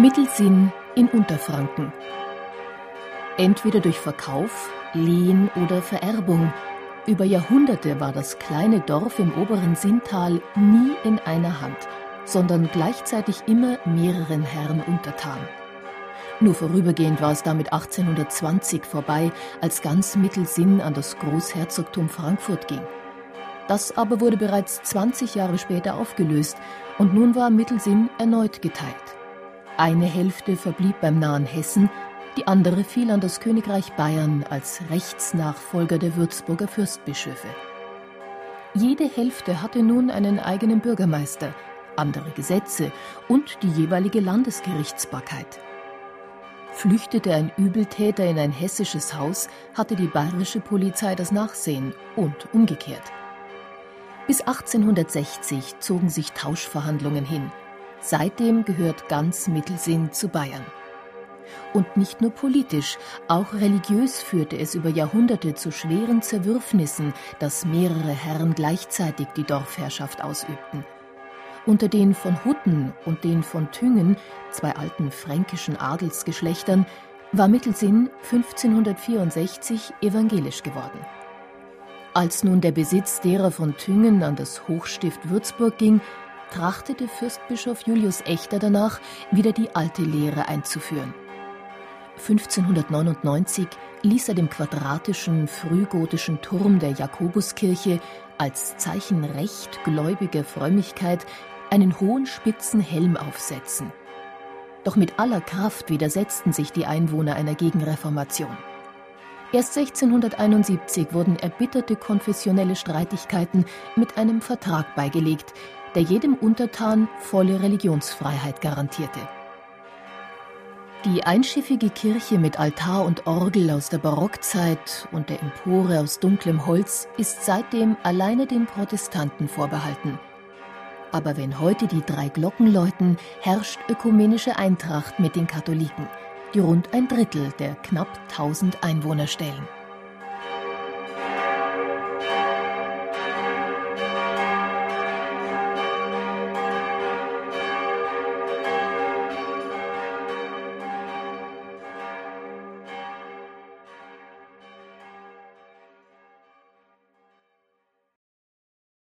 Mittelsinn in Unterfranken. Entweder durch Verkauf, Lehen oder Vererbung. Über Jahrhunderte war das kleine Dorf im oberen Sinntal nie in einer Hand, sondern gleichzeitig immer mehreren Herren untertan. Nur vorübergehend war es damit 1820 vorbei, als ganz Mittelsinn an das Großherzogtum Frankfurt ging. Das aber wurde bereits 20 Jahre später aufgelöst und nun war Mittelsinn erneut geteilt. Eine Hälfte verblieb beim nahen Hessen, die andere fiel an das Königreich Bayern als Rechtsnachfolger der Würzburger Fürstbischöfe. Jede Hälfte hatte nun einen eigenen Bürgermeister, andere Gesetze und die jeweilige Landesgerichtsbarkeit. Flüchtete ein Übeltäter in ein hessisches Haus, hatte die bayerische Polizei das Nachsehen und umgekehrt. Bis 1860 zogen sich Tauschverhandlungen hin – Seitdem gehört ganz Mittelsinn zu Bayern. Und nicht nur politisch, auch religiös führte es über Jahrhunderte zu schweren Zerwürfnissen, dass mehrere Herren gleichzeitig die Dorfherrschaft ausübten. Unter den von Hutten und den von Thüngen, zwei alten fränkischen Adelsgeschlechtern, war Mittelsinn 1564 evangelisch geworden. Als nun der Besitz derer von Thüngen an das Hochstift Würzburg ging, trachtete Fürstbischof Julius Echter danach, wieder die alte Lehre einzuführen. 1599 ließ er dem quadratischen frühgotischen Turm der Jakobuskirche als Zeichen recht gläubiger Frömmigkeit einen hohen spitzen Helm aufsetzen. Doch mit aller Kraft widersetzten sich die Einwohner einer Gegenreformation. Erst 1671 wurden erbitterte konfessionelle Streitigkeiten mit einem Vertrag beigelegt, der jedem Untertan volle Religionsfreiheit garantierte. Die einschiffige Kirche mit Altar und Orgel aus der Barockzeit und der Empore aus dunklem Holz ist seitdem alleine den Protestanten vorbehalten. Aber wenn heute die drei Glocken läuten, herrscht ökumenische Eintracht mit den Katholiken, die rund ein Drittel der knapp 1000 Einwohner stellen.